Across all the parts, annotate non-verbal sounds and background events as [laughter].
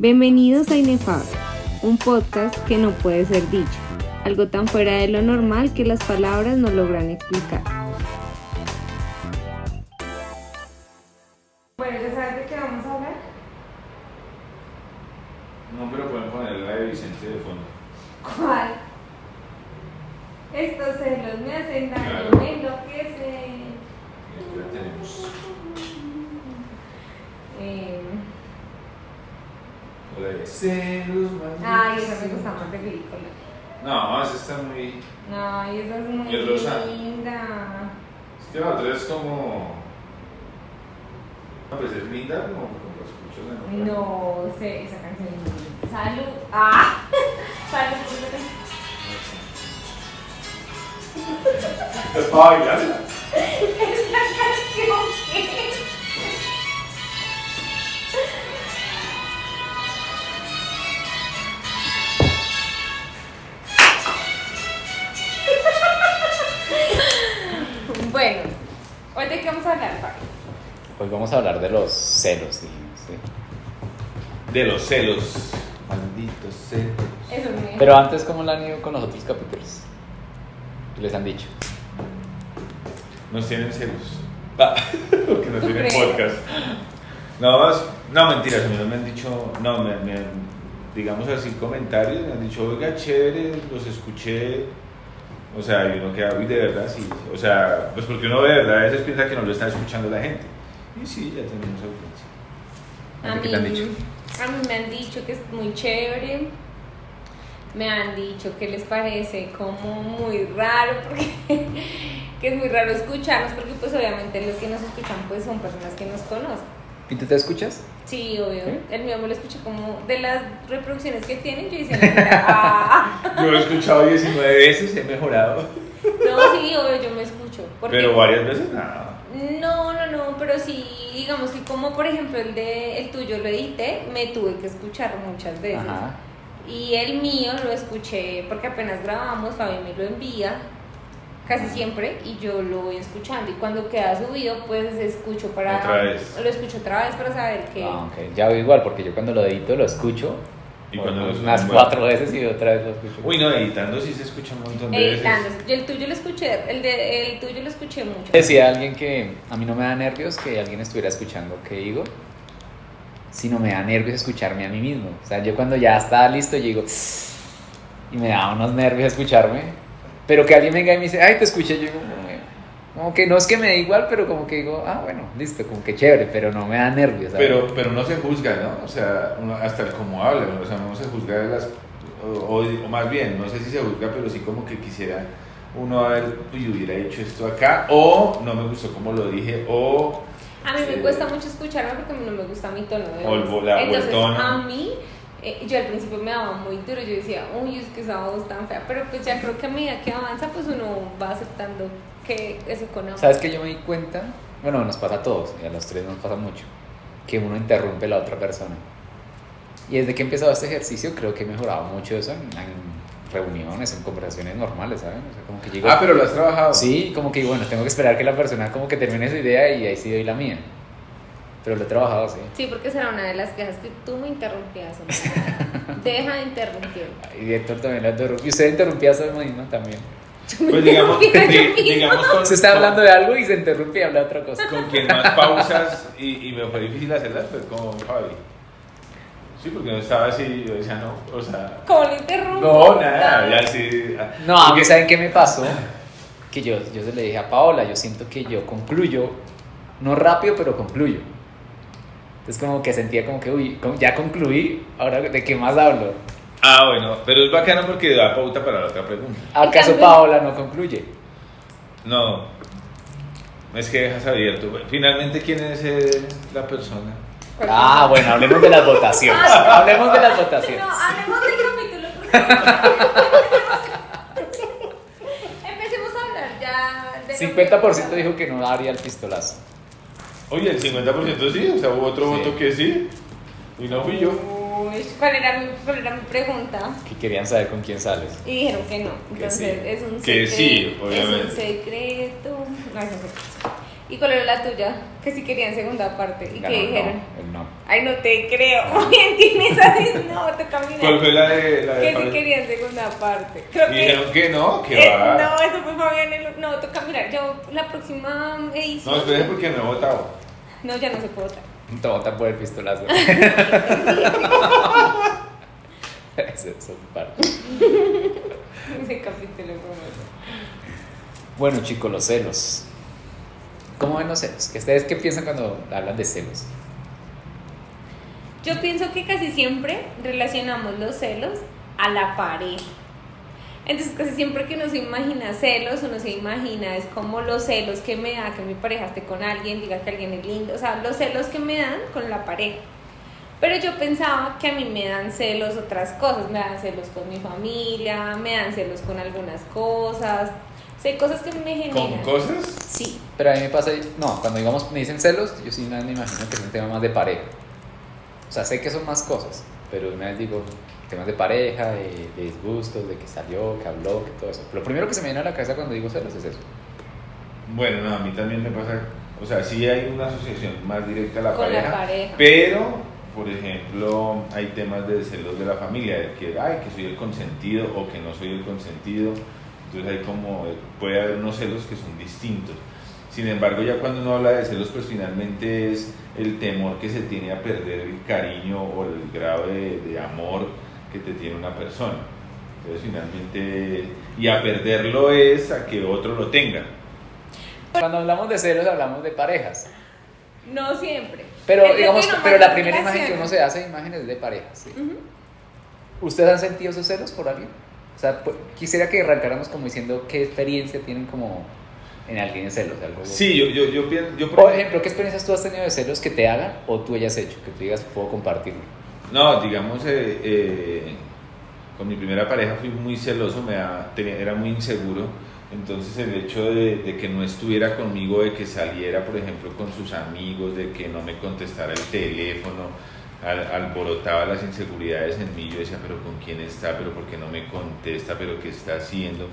Bienvenidos a Inefable, un podcast que no puede ser dicho, algo tan fuera de lo normal que las palabras no logran explicar. Pero antes, ¿cómo lo han ido con los otros capítulos? ¿Qué les han dicho? Nos tienen celos. [laughs] Ah, porque no ¿Tú tienen crees? podcast. No, es- no, mentiras, a mí no me han dicho, no, me, me han, digamos así, comentarios, me han dicho, oiga, chévere, los escuché. O sea, y uno queda, uy, de verdad, sí. O sea, pues porque uno de verdad a veces piensa que no lo está escuchando la gente. Y sí, ya tenemos audiencia. A ¿A ti mí, qué te han dicho? a mí me han dicho que es muy chévere. Me han dicho que les parece como muy raro, porque [laughs] que es muy raro escucharnos, porque pues obviamente los que nos escuchan pues son personas que nos conocen. ¿Y tú te escuchas? Sí, obvio. El mío me lo escuché como de las reproducciones que tienen, yo decía, [laughs] ah, Yo lo he escuchado 19 veces, he mejorado. no, sí, obvio, yo me escucho. Porque Pero varias veces nada. No, no, no, pero sí, digamos que como por ejemplo el de el tuyo lo edité, me tuve que escuchar muchas veces. Ajá. Y el mío lo escuché porque apenas grabamos, Fabi me lo envía casi siempre y yo lo voy escuchando. Y cuando queda subido, pues escucho para. Otra vez. Lo escucho otra vez para saber que. Ah, ok. Ya voy igual, porque yo cuando lo edito lo escucho. Y cuando lo unas cuatro veces y otra vez lo escucho. Uy, no, editando sí se escucha un montón de veces. Editando. Yo el tuyo lo escuché, el, de, el tuyo lo escuché mucho. Decía alguien que a mí no me da nervios que alguien estuviera escuchando que digo, sino me da nervios escucharme a mí mismo. O sea, yo cuando ya está listo, yo y me da unos nervios escucharme, pero que alguien venga y me dice, ay, te escuché, yo digo, como que no es que me da igual, pero como que digo, ah, bueno, listo, como que chévere, pero no me da nervios. Pero, pero no se juzga, ¿no? O sea, hasta el cómo habla, o sea, no se juzga de las... O, o- más bien, no sé si se juzga, pero sí como que quisiera uno haber, uy, hubiera dicho esto acá, o no me gustó como lo dije, o... A mí me cuesta mucho escucharme porque a mí no me gusta mi tono de O el voz. Entonces, a mí, eh, yo al principio me daba muy duro. Yo decía, uy, es que esa voz tan fea. Pero pues ya creo que a medida que avanza, pues uno va aceptando que eso conoce. ¿Sabes que yo me di cuenta? Bueno, nos pasa a todos, y a los tres nos pasa mucho, que uno interrumpe a la otra persona. Y desde que he empezado este ejercicio, creo que he mejorado mucho eso en, en reuniones, en conversaciones normales, ¿saben? O sea, como que llego... Ah, pero lo has trabajado. Sí, como que bueno, tengo que esperar que la persona como que termine su idea y ahí sí doy la mía. Pero lo he trabajado, sí. Sí, porque será una de las quejas que tú me interrumpías. [laughs] Deja de interrumpir. Y Héctor también lo interrumpió. Y usted interrumpía a su mismo también. Pues digamos, misma. digamos con, Usted está hablando de algo y se interrumpe y habla de otra cosa. con quien más pausas y, y me fue difícil hacerlas fue con Fabi. Sí, porque no estaba así, yo decía, no, o sea... ¿Cómo lo interrumpo? No, nada, ya sí... No, porque- ¿saben qué me pasó? Que yo, yo se le dije a Paola, yo siento que yo concluyo, no rápido, pero concluyo. Entonces como que sentía como que, uy, ya concluí, ahora de qué más hablo. Ah, bueno, pero es bacano porque da pauta para la otra pregunta. ¿Acaso Paola no concluye? No, es que dejas abierto. Finalmente, ¿quién es eh, la persona? ¿Cuál Ah, bueno, hablemos de las votaciones. Hablemos de las votaciones. No, hablemos del capítulo. [laughs] Empecemos a hablar ya de lo que- 50% dijo que no daría el pistolazo. Oye, el 50% sí, o sea, hubo otro Sí. voto que sí, y no fui yo. Uy, ¿cuál era, mi, ¿Cuál era mi pregunta? Que querían saber con quién sales. Y dijeron que no. Que Entonces sí. es un Que secreto. sí, Es obviamente. un secreto. No es un secreto. ¿Y cuál era la tuya? Que sí querían segunda parte. ¿Y Ganó qué el no, dijeron? el no. Ay, no te creo. ¿Quién tiene esa? No, toca mirar. ¿Cuál fue la de la de Que si Fabián? querían segunda parte. Creo que. dijeron que no, que Eh, va. no, eso fue Fabián. el- No, toca mirar. Yo, la próxima edición. No, espérate porque no he votado. No, ya no se puede votar. Te vota por el pistolazo. [laughs] Eso es parte. [laughs] Ese capítulo bueno. Bueno, chicos, los celos. ¿Cómo ven los celos? ¿Qué ustedes qué piensan cuando hablan de celos? Yo pienso que casi siempre relacionamos los celos a la pareja. Entonces casi siempre que uno se imagina celos, uno se imagina es como los celos que me da que mi pareja esté con alguien, diga que alguien es lindo, o sea, los celos que me dan con la pareja. Pero yo pensaba que a mí me dan celos otras cosas, me dan celos con mi familia, me dan celos con algunas cosas, o sea, hay cosas que me generan. ¿Con cosas? Sí, Pero a mí me pasa, no, cuando digamos me dicen celos, yo sí me imagino que es un tema más de pareja. O sea, sé que son más cosas, pero una vez digo temas de pareja, de, de disgustos, de que salió, que habló, que todo eso. Lo primero que se me viene a la cabeza cuando digo celos es eso. Bueno, no, a mí también me pasa. O sea, sí hay una asociación más directa a la con pareja. la pareja. Pero, por ejemplo, hay temas de celos de la familia, de que, ay, que soy el consentido o que no soy el consentido. Entonces hay como, puede haber unos celos que son distintos. Sin embargo, ya cuando uno habla de celos, pues finalmente es el temor que se tiene a perder el cariño o el grado de, de amor que te tiene una persona. Entonces finalmente, y a perderlo es a que otro lo tenga. Cuando hablamos de celos hablamos de parejas. No siempre. Pero Es digamos, pero la primera imagen que uno se hace, imágenes de parejas. ¿sí? Ujú. ¿Ustedes han sentido esos celos por alguien? O sea, pu- quisiera que arrancáramos como diciendo qué experiencia tienen como en alguien de celos. Algo, Sí, yo, yo, yo, pienso- yo Por ejemplo, ¿qué experiencias tú has tenido de celos que te hagan o tú hayas hecho? Que tú digas, puedo compartirlo. No, digamos, eh, eh, con mi primera pareja fui muy celoso, me da- tenía- era muy inseguro. Entonces el hecho de, de que no estuviera conmigo, de que saliera, por ejemplo, con sus amigos, de que no me contestara el teléfono, al- alborotaba las inseguridades en mí. Yo decía, pero ¿con quién está? ¿Pero por qué no me contesta? ¿Pero qué está haciendo?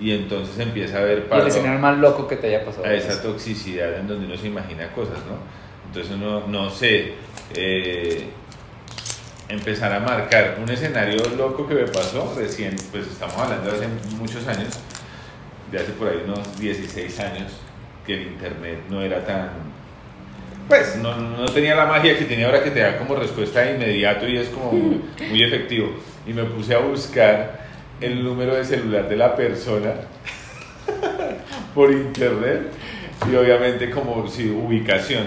Y entonces empieza a ver Y el para escenario más loco que te haya pasado. a esa toxicidad en donde uno se imagina cosas, ¿no? Entonces uno, no sé, eh, empezar a marcar un escenario loco que me pasó recién, pues estamos hablando de hace muchos años, de hace por ahí unos 16 años, que el internet no era tan... Pues no, no tenía la magia que tiene ahora que te da como respuesta de inmediato y es como muy, muy efectivo. Y me puse a buscar el número de celular de la persona [laughs] por internet y obviamente como si ubicación,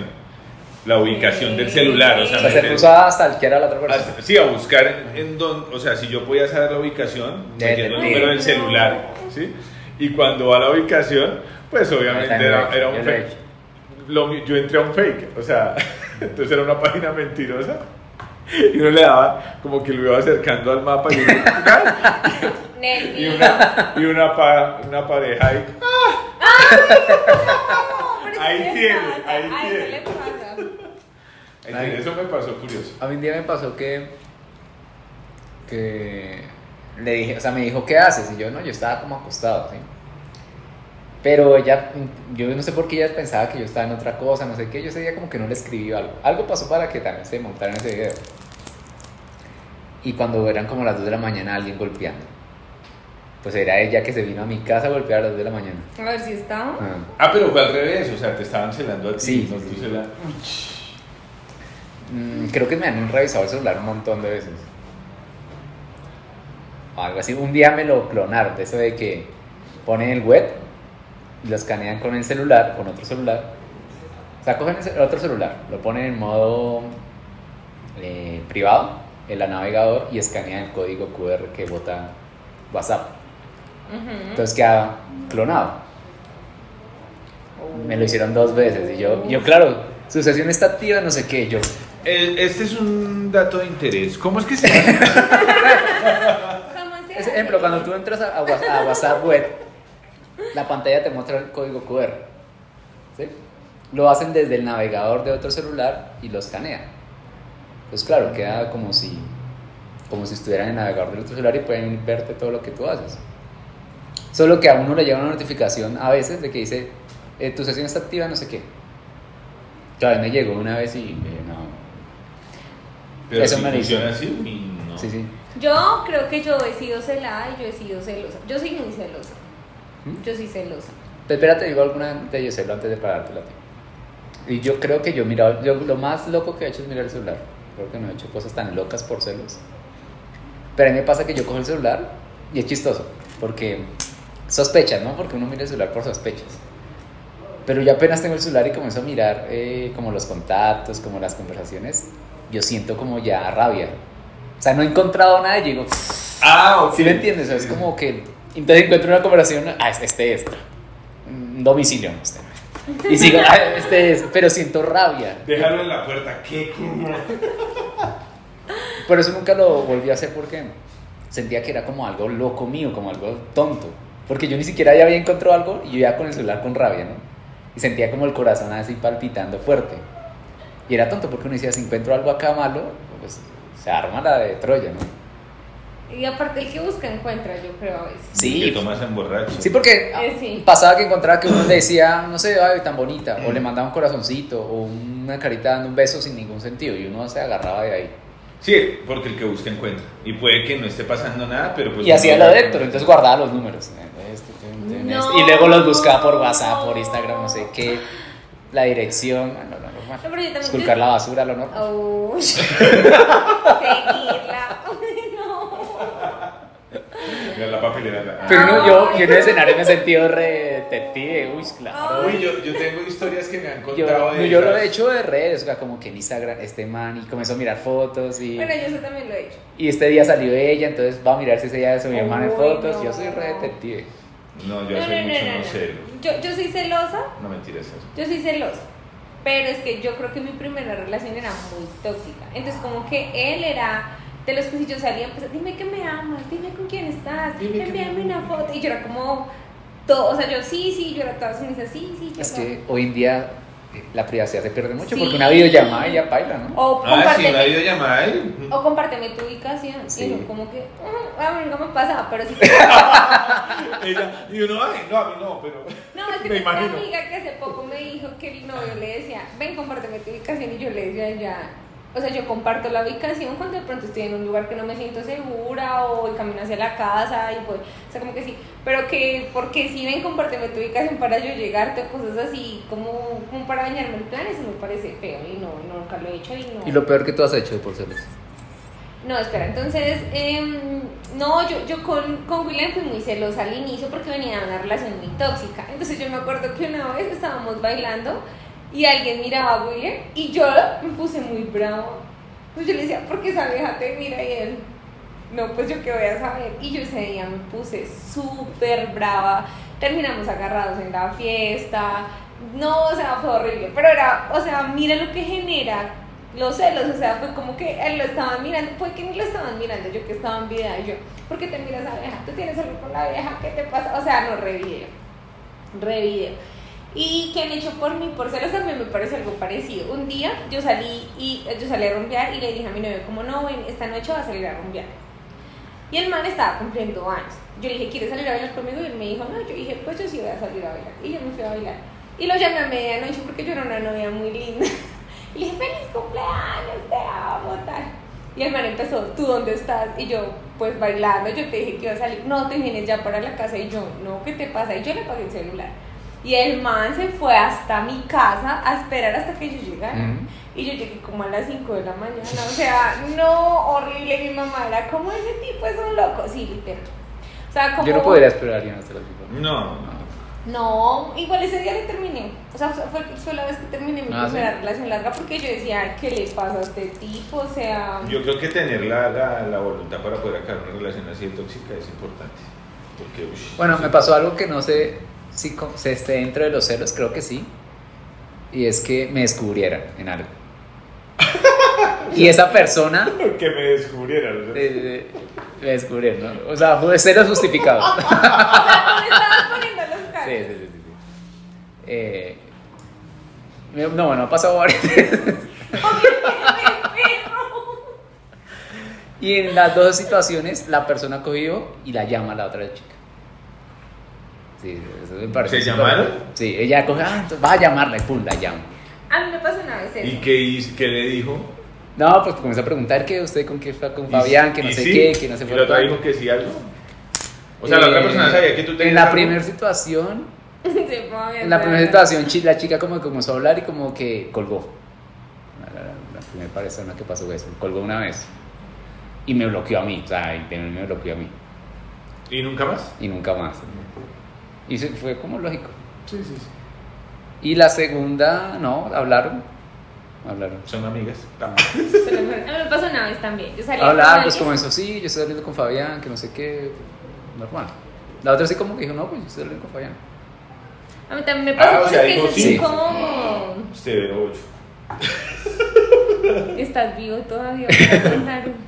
la ubicación del celular, o sea, O sea, se puso a stalkear a la otra persona. hasta- sí, a buscar en, dónde, o sea, si yo podía saber la ubicación, metiendo el número del celular, ¿sí? Y cuando va a la ubicación, pues obviamente era, era un fake. Lo yo entré a un fake, o sea, [laughs] entonces era una página mentirosa. [laughs] Y uno le daba como que lo iba acercando al mapa y, uno- [laughs] y una, y una, pa- una pareja ahí. Pero Ahí tiene, ahí tiene. le pasa. ahí Ay. Eso me pasó curioso. A mí un día me pasó que. que. le dije, o sea, me dijo, ¿qué haces? Y yo, no, yo estaba como acostado, ¿sí? Pero ella, yo no sé por qué ella pensaba que yo estaba en otra cosa, no sé qué. Yo ese día como que no le escribí algo. Algo pasó para que también se montara en ese video. Y cuando eran como las 2 de la mañana, alguien golpeando. Pues era ella que se vino a mi casa a golpear a las 2 de la mañana. A ver si estaba. Ah. Ah, pero fue al revés, o sea, te estaban celando a ti. Sí, no sí, tú sí. cela- Mm, creo que me han revisado el celular un montón de veces. O algo así. Un día me lo clonaron, de eso de que ponen el web y lo escanean con el celular, con otro celular. O sea, cogen el otro celular, lo ponen en modo eh, privado, en la navegador, y escanean el código QR que bota WhatsApp. Entonces queda clonado. Me lo hicieron dos veces y yo, yo claro, su sesión está activa, no sé qué, yo, Eh, Este es un dato de interés. ¿Cómo es que se? [laughs] ¿Cómo se ejemplo, cuando tú entras a WhatsApp web, la pantalla te muestra el código QR. ¿sí? Lo hacen desde el navegador de otro celular y lo escanean. Pues claro, queda como si, como si estuvieran en el navegador del otro celular y pueden verte todo lo que tú haces. Solo que a uno le llega una notificación a veces de que dice, eh, tu sesión está activa, no sé qué. Todavía me llegó una vez y eh, no. Pero Eso si me funciona así, no. Sí, sí. Yo creo que yo he sido celada y yo he sido celosa. Yo soy muy celosa. ¿Mm? Yo soy celosa. Pero espérate, digo alguna de ellos antes de parártela a ti. Y yo creo que yo he mirado, yo lo más loco que he hecho es mirar el celular. Creo que no he hecho cosas tan locas por celos. Pero a mí me pasa que yo cojo el celular y es chistoso, porque sospechas, ¿no? Porque uno mira el celular por sospechas. Pero yo apenas tengo el celular y comienzo a mirar eh, como los contactos, como las conversaciones, yo siento como ya rabia. O sea, no he encontrado nada y digo, Ah, ok. ¿Sí me entiendes? O sea, es como que entonces encuentro una conversación, ah, este, este, este. Domicilio, este. Y sigo, ah, este es, pero siento rabia. Déjalo en la puerta. ¿Qué? Por eso nunca lo volví a hacer porque sentía que era como algo loco mío, como algo tonto. Porque yo ni siquiera ya había encontrado algo y yo ya con el celular con rabia, ¿no? Y sentía como el corazón así palpitando fuerte. Y era tonto porque uno decía, si encuentro algo acá malo, pues se arma la de Troya, ¿no? Y aparte el que busca encuentra, yo creo a veces. Sí, Que tomas en borracho. Sí, porque Eh, sí. pasaba que encontraba que uno le decía, no sé, ay, tan bonita, o le mandaba un corazoncito, o una carita dando un beso sin ningún sentido, y uno se agarraba de ahí. Sí, porque el que busca encuentra. Y puede que no esté pasando nada, pero pues. y hacía lo de Héctor, entonces guardaba los números. eh, este, este, este, No. este, y luego los buscaba por WhatsApp, por Instagram, no sé qué, la dirección, normal. No, pero yo también- Esculcar la basura, lo normal. Uy. [laughs] [laughs] Seguirla. Uy, no. Mira la papelera. Pero uno, yo, yo en el escenario me he sentido re detective, uy, claro. Uy, yo, yo tengo historias que me han Yo, contado. de yo lo he hecho de redes, o sea, como que en Instagram, este man, y comenzó a mirar fotos y... Bueno, yo eso también lo he hecho. Y este día salió ella, entonces va a mirar si ese día subió en Uy, fotos. no. Yo soy re detective. No, yo soy mucho no, celo. Yo, yo soy celosa, No mentiras eso. yo soy celosa. Pero es que yo creo que mi primera relación era muy tóxica. Entonces, como que él era de los que si yo salía, pues dime que me amas, dime con quién estás, Dime envíame me una foto. Y yo era como todo, o sea, yo sí, sí, yo era toda sumisa, sí, sí, yo Es no. que hoy en día eh, la privacidad se pierde mucho Sí. porque una videollamada y ya baila, ¿no? O Ah, sí, una videollamada. y- o compárteme tu ubicación. Sí. Y yo como que, "Mm, a mí nunca me pasaba, pero sí. [laughs] Ella, y uno, ay, no, a mí no, pero. No, es que Me una amiga que hace poco me dijo que el novio le decía, ven, compárteme tu ubicación. Y yo le decía, ya. O sea, yo comparto la ubicación cuando de pronto estoy en un lugar que no me siento segura o camino hacia la casa y pues, o sea, como que sí. Pero que, porque si ven, compárteme tu ubicación para yo llegarte o cosas así, como, como para bañarme el plan, eso me parece feo y no, nunca lo he hecho y no. Y lo peor que tú has hecho por celos. No, espera, entonces, em, no, yo, yo con, con William fui muy celosa al inicio porque venía de una relación muy tóxica. Entonces yo me acuerdo que una vez estábamos bailando y alguien miraba a William y yo me puse muy bravo. Pues yo le decía, ¿por qué esa vieja te mira? Y él, no, pues yo qué voy a saber. Y yo ese día me puse súper brava. Terminamos agarrados en la fiesta. No, o sea, fue horrible. Pero era, o sea, mira lo que genera los celos, o sea, fue como que él lo estaban mirando, fue que ni lo estaban mirando, yo que estaba en vida, y yo, ¿por qué te miras a la vieja? ¿Tú tienes algo con la vieja? ¿Qué te pasa? O sea, no, re video, re video. Y que han hecho por mí, por celos también me parece algo parecido. Un día yo salí y yo salí a rumbear y le dije a mi novio, como no, ven, esta noche va a salir a rumbear. Y el man estaba cumpliendo años. Yo le dije, ¿quieres salir a bailar conmigo? Y él me dijo, no, yo dije, pues yo sí voy a salir a bailar. Y yo me fui a bailar. Y lo llamé a medianoche porque yo era una novia muy linda. [laughs] Y le dije, feliz cumpleaños, te amo, tal. Y el man empezó, ¿tú dónde estás? Y yo, pues bailando, yo te dije que iba a salir. No, te vienes ya para la casa. Y yo, no, ¿qué te pasa? Y yo le pagué el celular. Y el man se fue hasta mi casa a esperar hasta que yo llegara. Mm. Y yo llegué como a las 5 de la mañana. O sea, no, horrible. Mi mamá era como ese tipo es un loco. Sí, literal. O sea, como. Yo no podría esperar ya hasta las cinco. No. No, igual ese día le terminé. O sea, fue, fue la vez que terminé mi Ah, primera ¿sí? relación larga porque yo decía, ¿qué le pasa a este tipo? O sea. Yo creo que tener la, la, la voluntad para poder acabar una relación así de tóxica es importante. Porque, ush, Bueno, sí. me pasó algo que no sé si co- se esté dentro de los celos, creo que sí. Y es que me descubrieran en algo. [laughs] Y esa persona [laughs] Que me descubrieran. ¿no? eh, me descubrieron, ¿no? O sea, fue celos justificados. [laughs] O sea, tú me estabas poniendo los. Sí, sí, sí. sí, sí. Eh, me- no, bueno, ha pasado varias veces. Y en las dos situaciones, la persona cogió y la llama a la otra chica. Sí, eso me parece. ¿Se llamaron? Sí, ella coge, ah, entonces va a llamarla y pum, la llama. A mí me pasó una vez eso. ¿Y qué, hizo- qué le dijo? No, pues comienza a preguntar que usted con qué fue con Fabián, que no Y sé sí, qué, que no sé y por la otra dijo que sí algo. O sea, la otra Eh, persona sabía que tú tenías En la primera situación, [laughs] en la primera situación, la chica como que comenzó a hablar y como que colgó. La, la- la primera persona que pasó eso, colgó una vez. Y me bloqueó a mí, o sea, y me bloqueó a mí. ¿Y nunca más? Y nunca más. Y se- fue como lógico. Sí, sí, sí. Y la segunda, no, hablaron. Hablaron. Son amigas. A mí me pasó una vez también. Yo salí con Hablaron, pues alguien- comenzó, sí, yo estoy saliendo con Fabián, que no sé qué. Normal. La otra sí como que dijo, no, pues yo estoy saliendo con Fabián. A mí también me pasó, Ah, o sea, que dijo eso sí. es incómodo. Severo 8. Estás vivo todavía. [laughs]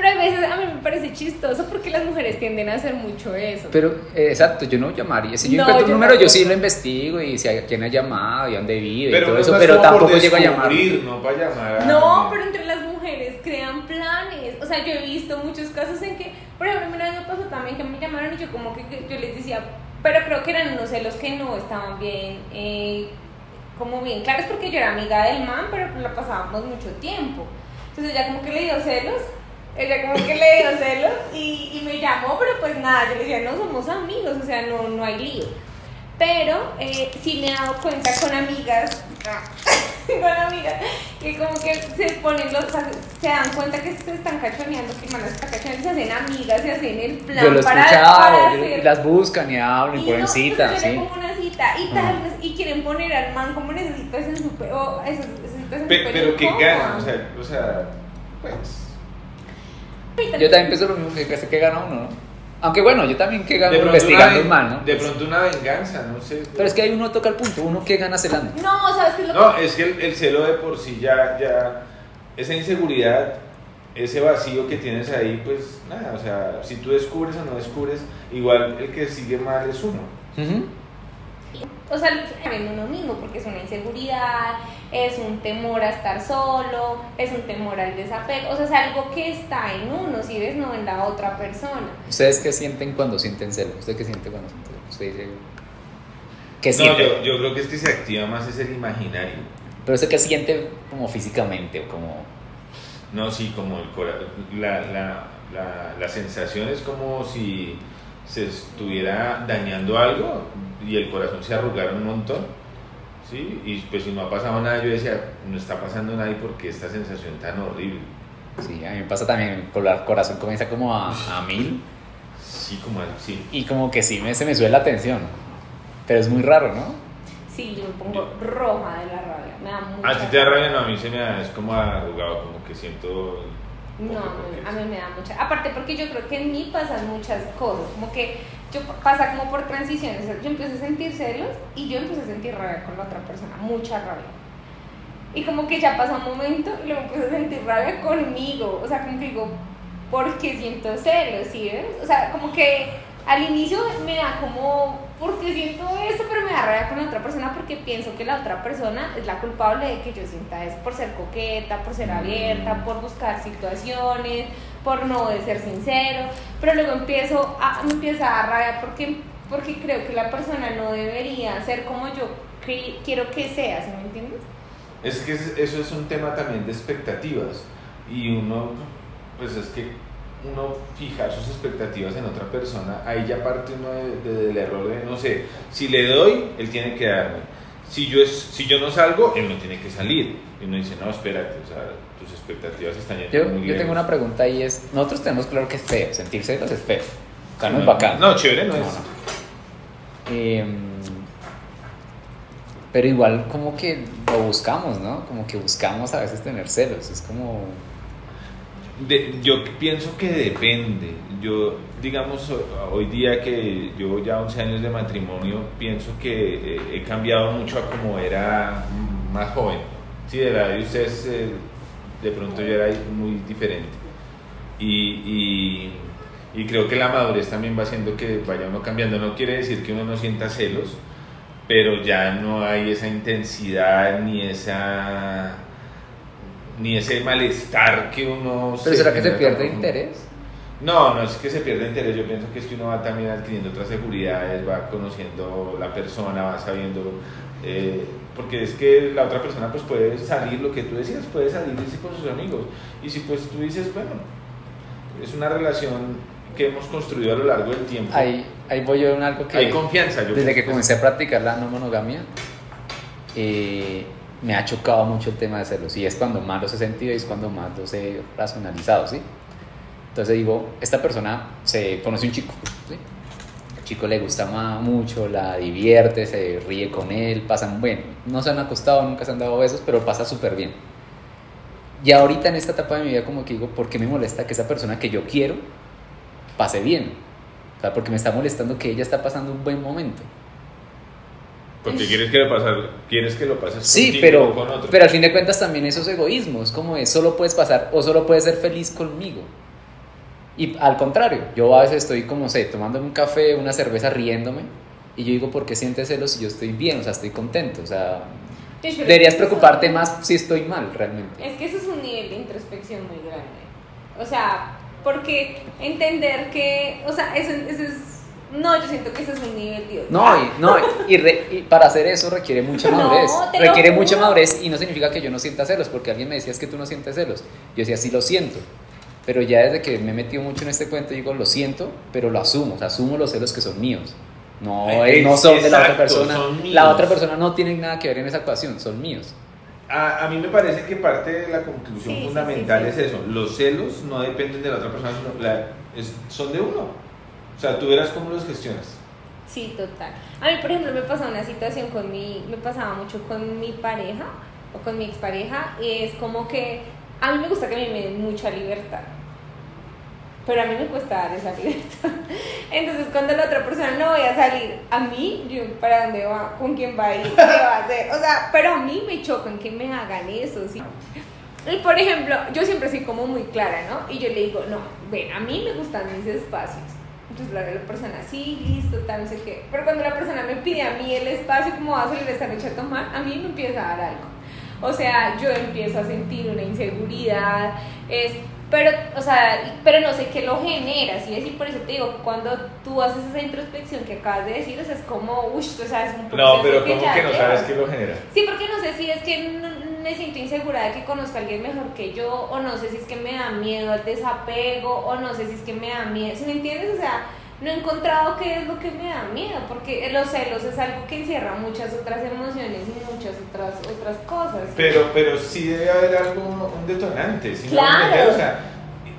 Pero a veces a mí me parece chistoso porque las mujeres tienden a hacer mucho eso. Pero, eh, exacto, yo no llamaría. Si yo No, encuentro un yo número, yo sí lo investigo y si hay quién ha llamado y dónde vive y Pero, todo no eso, es pero tampoco llego a llamar. No para llamar. a- No, pero entre las mujeres crean planes. O sea, yo he visto muchos casos en que, por ejemplo, una vez me pasó también que me llamaron y yo como que, que yo les decía, pero creo que eran unos celos que no estaban bien, eh, como bien claros porque yo era amiga del man, pero la pasábamos mucho tiempo. Entonces ella como que le dio celos, ella como que le dio celos y, y me llamó, pero pues nada, yo le decía, no somos amigos, o sea, no, no hay lío. Pero eh, sí me he dado cuenta con amigas, [laughs] con amigas, que como que se ponen los, o sea, se dan cuenta que se están cachoneando, que man está cachoneando, se hacen amigas, se hacen el plan Yo lo he para, escuchado, para yo- hacer- las buscan y hablan y ponen no, pues, le sí. pongo una cita y tal, y quieren poner al man como en situación Pe- súper pero que incómoda. ganan, o sea, o sea, pues. Yo también pienso lo mismo que, que, que gana uno, ¿no? Aunque bueno, yo también que gano investigando una, man, ¿no? de pronto una venganza, no sé. Pero es que ahí uno toca el punto, uno que gana celando. No, ¿sabes qué es lo No, que es que el, el celo de por sí ya, ya, esa inseguridad, ese vacío que tienes ahí, pues nada, o sea, si tú descubres o no descubres, igual el que sigue mal es uno. Ujú. O sea, en uno mismo, porque es una inseguridad, es un temor a estar solo, es un temor al desapego, o sea, es algo que está en uno, si ves, no en la otra persona. ¿Ustedes qué sienten cuando sienten celos? ¿Usted qué siente cuando siente celos? Usted dice... ¿Qué No, yo, yo creo que es que se activa más es el imaginario. Pero usted qué siente como físicamente o como... No, sí, como el cora- la, la, la, la sensación es como si se estuviera dañando algo y el corazón se arrugara un montón. ¿sí? Y pues si no ha pasado nada, yo decía, no está pasando nada y porque esta sensación tan horrible. Sí, a mí me pasa también, el corazón comienza como a, a mil Sí, como sí. y como que sí me, se me sube la tensión. Pero es muy raro, ¿no? Sí, yo me pongo roja de la rabia, me da mucha A ti te da rabia, no, a mí se me da, es como arrugado, como que siento... No, a mí me da mucha. Aparte, porque yo creo que en mí pasan muchas cosas. Como que yo pasa como por transiciones. Yo empiezo a sentir celos y yo empiezo a sentir rabia con la otra persona, mucha rabia. Y como que ya pasa un momento y luego empiezo a sentir rabia conmigo. O sea, como que digo, ¿por qué siento celos? ¿Sí ves? O sea, como que al inicio me da como, ¿por qué siento esto? Pero me da rabia con la otra persona porque pienso que la otra persona es la culpable de que yo sienta eso por ser coqueta, por ser abierta, por buscar situaciones, por no de ser sincero. Pero luego empiezo a, me empieza a dar rabia porque, porque creo que la persona no debería ser como yo quiero que sea, ¿sí me entiendes? Es que es- eso es un tema también de expectativas y uno, pues es que uno fijar sus expectativas en otra persona, ahí ya parte uno de- de- del error de, no sé, si le doy, él tiene que darme. Si yo, es, si yo no salgo, él no tiene que salir. Y uno dice, no, espérate, o sea, tus expectativas están yendo Yo, muy yo lejos. tengo una pregunta y es, nosotros tenemos claro que es feo, sentir celos es feo. O sea, no No, es bacán. no, chévere no es. Em, pero igual como que lo buscamos, ¿no? Como que buscamos a veces tener celos. Es como... De- yo pienso que depende. Yo, digamos, ho- hoy día que llevo ya 11 años de matrimonio, pienso que eh, he cambiado mucho a como era mm, más joven. Sí, de la de ustedes, eh, de pronto yo era muy diferente. Y, y, y creo que la madurez también va haciendo que vaya uno cambiando. No quiere decir que uno no sienta celos, pero ya no hay esa intensidad ni esa ni ese malestar que uno ¿Pero será que se pierde interés? No, no es que se pierda interés, yo pienso que es que uno va también adquiriendo otras seguridades, va conociendo la persona, va sabiendo, eh, porque es que la otra persona pues puede salir, lo que tú decías, puede salir con sus amigos. Y si pues tú dices, bueno, es una relación que hemos construido a lo largo del tiempo. Ahí, ahí voy yo en algo que... Hay confianza. Yo desde que comencé a practicar la no monogamia, eh, me ha chocado mucho el tema de celos. Y es cuando más los he sentido y es cuando más los he racionalizado, ¿sí? Entonces digo, esta persona se conoce un chico, chico le gusta ma- mucho, la divierte, se ríe con él, pasan, bueno, no se han acostado, nunca se han dado besos, pero pasa súper bien. Y ahorita en esta etapa de mi vida como que digo, ¿por qué me molesta que esa persona que yo quiero pase bien? O sea, porque me está molestando que ella está pasando un buen momento. Porque quieres que, lo pasar, quieres que lo pases Sí, contigo pero, o con otro. pero al fin de cuentas también eso es egoísmo, es como de solo puedes pasar o solo puedes ser feliz conmigo. Y al contrario, yo a veces estoy como, sé, tomándome un café, una cerveza, riéndome, y yo digo, ¿por qué sientes celos si yo estoy bien? O sea, estoy contento, o sea, pero deberías preocuparte más si estoy mal realmente. Es que eso es un nivel de introspección muy grande. O sea, porque entender que, o sea, eso, eso es, no, yo siento que eso es un nivel de No, y, no, y, re- y para hacer eso requiere mucha No, madurez. lo requiere mucha madurez y no significa que yo no sienta celos, porque alguien me decía es que tú no sientes celos. Yo decía, sí lo siento. Pero ya desde que me he metido mucho en este cuento, digo, lo siento, pero lo asumo. O sea, asumo los celos que son míos. No, Es- eh, no son de la otra exacto, persona. La otra persona no tiene nada que ver en esa ecuación, son míos. A, a mí me parece que parte de la conclusión Sí, fundamental sí, sí. es eso. Los celos no dependen de la otra persona, sino la- es- son de uno. O sea, tú verás cómo los gestionas. Sí, total. A mí, por ejemplo, me pasaba una situación con mi, me pasaba mucho con mi pareja o con mi expareja, y es como que a mí me gusta que a mí me den mucha libertad. Pero a mí me cuesta dar esa. [laughs] Entonces, cuando la otra persona no voy a salir, a mí, yo, ¿para dónde va? ¿Con quién va a ir? ¿Qué va a hacer? O sea, pero a mí me chocan que me hagan eso, ¿sí? Y por ejemplo, yo siempre soy como muy clara, ¿no? Y yo le digo, no, ven, a mí me gustan mis espacios. Entonces la, la persona, sí, listo, tal, no sé qué. Pero cuando la persona me pide a mí el espacio, como va a salir esta noche a tomar, a mí me empieza a dar algo. O sea, yo empiezo a sentir una inseguridad, es, pero, o sea, pero no sé qué lo genera, ¿sí? Y por eso te digo, que cuando tú haces esa introspección que acabas de decir, o sea, es como, uff, o sea, es un No, proceso pero ¿cómo ya que no sabes qué lo genera? Sí, porque no sé si es que me siento insegura de que conozca a alguien mejor que yo, o no sé si es que me da miedo al desapego, o no sé si es que me da miedo, ¿sí me entiendes? O sea, no he encontrado qué es lo que me da miedo, porque los celos es algo que encierra muchas otras emociones y muchas otras otras cosas. Pero, pero sí debe haber algo, un detonante. ¿sí me Claro. voy a entender? O sea,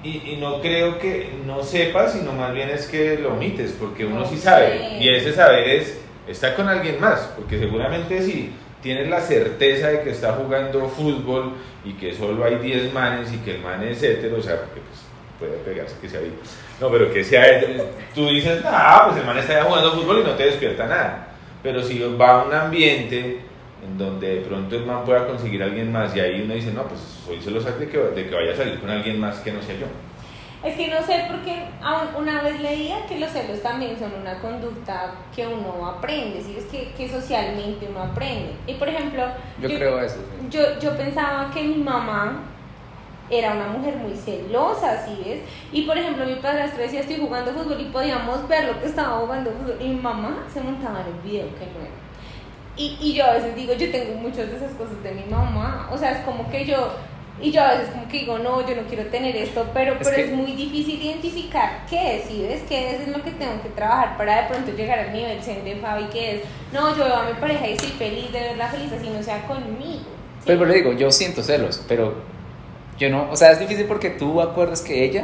y, y no creo que no sepas, sino más bien es que lo omites, porque uno No sí sabe. Y ese saber es, está con alguien más, porque seguramente si tienes la certeza de que está jugando fútbol y que solo hay 10 manes y que el man es hetero, o sea, porque pues puede pegarse que sea bi. No, pero que sea hetero, tú dices, ah, pues el man está ya jugando fútbol y no te despierta nada. Pero si va a un ambiente en donde de pronto el man pueda conseguir a alguien más y ahí uno dice, no, pues soy celosa de que, de que vaya a salir con alguien más que no sea yo. Es que no sé porque aún una vez leía que los celos también son una conducta que uno aprende, ¿sí? es que, que socialmente uno aprende. Y por ejemplo, Yo, creo eso. sí. yo, yo pensaba que mi mamá era una mujer muy celosa, ¿sí ves? Y por ejemplo, mi padrastro decía, estoy jugando fútbol y podíamos ver lo que estaba jugando fútbol. Y mi mamá se montaba en el video que no era. Y, y yo a veces digo, yo tengo muchas de esas cosas de mi mamá. O sea, es como que yo... Y yo a veces como que digo, no, yo no quiero tener esto, pero, Es pero que- es muy difícil identificar qué es, ¿sí ves? ¿Qué es, es lo que tengo que trabajar para de pronto llegar al nivel zen de Fabi? ¿Qué es? No, yo veo a mi pareja y estoy feliz de verla feliz, así no sea conmigo. ¿sí? Pero le digo, yo siento celos, pero yo no, o sea, es difícil porque tú acuerdas que ella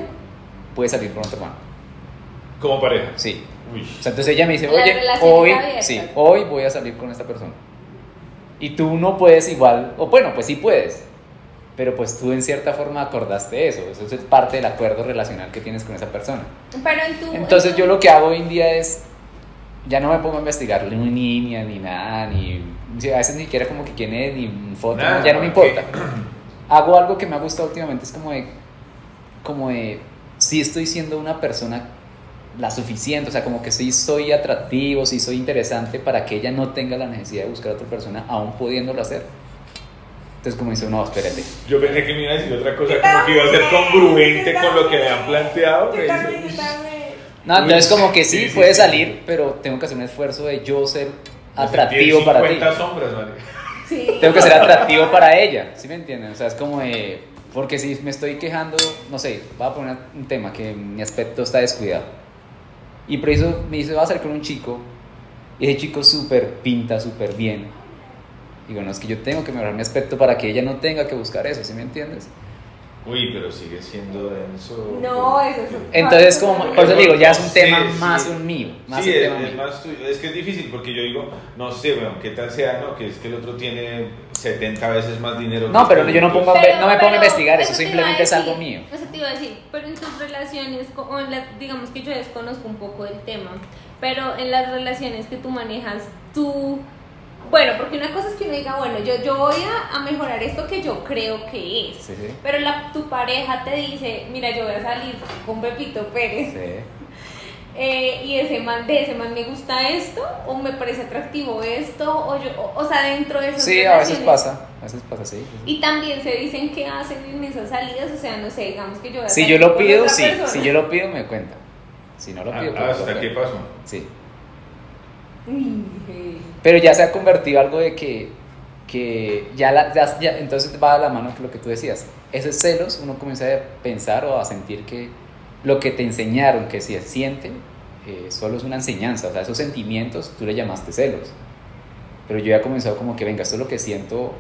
puede salir con otro man. Como pareja. Sí. Uy. O sea, entonces ella me dice, oye, hoy, sí, hoy voy a salir con esta persona. Y tú no puedes igual, o bueno, pues sí puedes, pero pues tú en cierta forma acordaste eso, eso es parte del acuerdo relacional que tienes con esa persona. Pero en tu, Entonces en yo lo que hago hoy en día es, ya no me pongo a investigar ni niña, ni nada, ni, a veces ni siquiera como que quién es, ni foto, Nada, ya no me importa. [clears throat] Hago algo que me ha gustado últimamente, es como de, como de, sí estoy siendo una persona la suficiente, o sea, como que sí soy atractivo, sí soy interesante para que ella no tenga la necesidad de buscar a otra persona, aún pudiéndolo hacer. Entonces como dice, no, espérate. Yo pensé que me iba a decir otra cosa, como que iba a ser congruente con lo que le han planteado. Yo me también, dice, yo también. No, entonces como que sí, sí, sí, puede sí. salir, pero tengo que hacer un esfuerzo de yo ser "Me atractivo para ti. 50 sombras, María. Sí. tengo que ser atractivo para ella, ¿sí me entienden? O sea, es como de, porque si me estoy quejando, no sé, voy a poner un tema que mi aspecto está descuidado. Y por eso me dice, va a salir con un chico, y ese chico súper pinta, súper bien. Y bueno, es que yo tengo que mejorar mi aspecto para que ella no tenga que buscar eso, ¿sí me entiendes? Uy, pero sigue siendo denso. No, eso es. Entonces, como, por eso digo, ya es un Sí, tema sí. más un mío, más sí, un es, tema es mío. más tuyo. Es que es difícil porque yo digo, no sé, bueno, qué tal sea, ¿no? Que es que el otro tiene 70 veces más dinero. No, que pero yo no pongo a- Pero- no me pongo a investigar, eso simplemente es algo decir, mío. Eso te iba a decir, pero en tus relaciones, co- o en la- digamos que yo desconozco un poco del tema, pero en las relaciones que tú manejas, tú, bueno, porque una cosa es que uno diga, bueno, yo, yo voy a, a mejorar esto que yo creo que es, Sí, sí. pero la, tu pareja te dice, mira, yo voy a salir con Pepito Pérez, Sí. [laughs] eh, y ese man, de ese man me gusta esto, o me parece atractivo esto, o yo, o, o sea, dentro de esas Sí, a veces pasa, a veces pasa, sí. y también se dicen qué hacen en esas salidas, o sea, no sé, digamos que yo voy a Si salir yo lo con pido, sí. persona. Si yo lo pido, me cuenta. Si no lo Ah, pido, ah, pues, ¿Hasta cuento. pasó? Sí. Pero ya se ha convertido algo de que, que ya, la, ya, ya- entonces va a la mano con lo que tú decías. Esos celos, uno comienza a pensar o a sentir que lo que te enseñaron que se siente eh, solo es una enseñanza. O sea, esos sentimientos tú le llamaste celos. Pero yo ya he comenzado como que, venga, esto es lo que siento,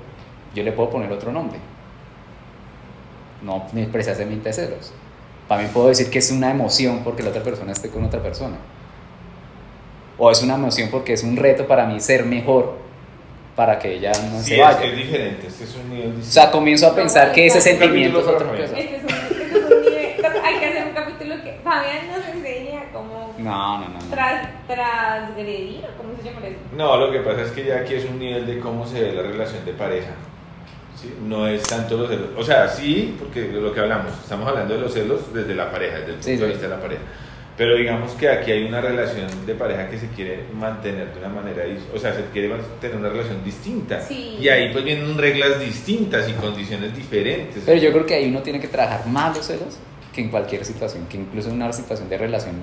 yo le puedo poner otro nombre. No precisamente celos. Mí puedo decir que es una emoción porque la otra persona esté con otra persona. O es una emoción porque es un reto para mí ser mejor para que ella no Sí, se es vaya. que es diferente. Este es un nivel O distinto. sea, comienzo a No, pensar que ese sentimiento es otra cosa. Este es un, este es un nivel, [laughs] hay que hacer un capítulo que Fabián nos enseña cómo No, no, no. no. tras, transgredir, o cómo se llama eso. No, lo que pasa es que ya aquí es un nivel de cómo se ve la relación de pareja. ¿sí? No es tanto los celos. O sea, sí, porque de lo que hablamos, estamos hablando de los celos desde la pareja, desde el punto Sí, de sí. vista de la pareja. Pero digamos que aquí hay una relación de pareja que se quiere mantener de una manera, o sea, se quiere tener una relación distinta. Sí. Y ahí pues vienen reglas distintas y condiciones diferentes. Pero yo creo que ahí uno tiene que trabajar más los celos que en cualquier situación, que incluso en una situación de relación,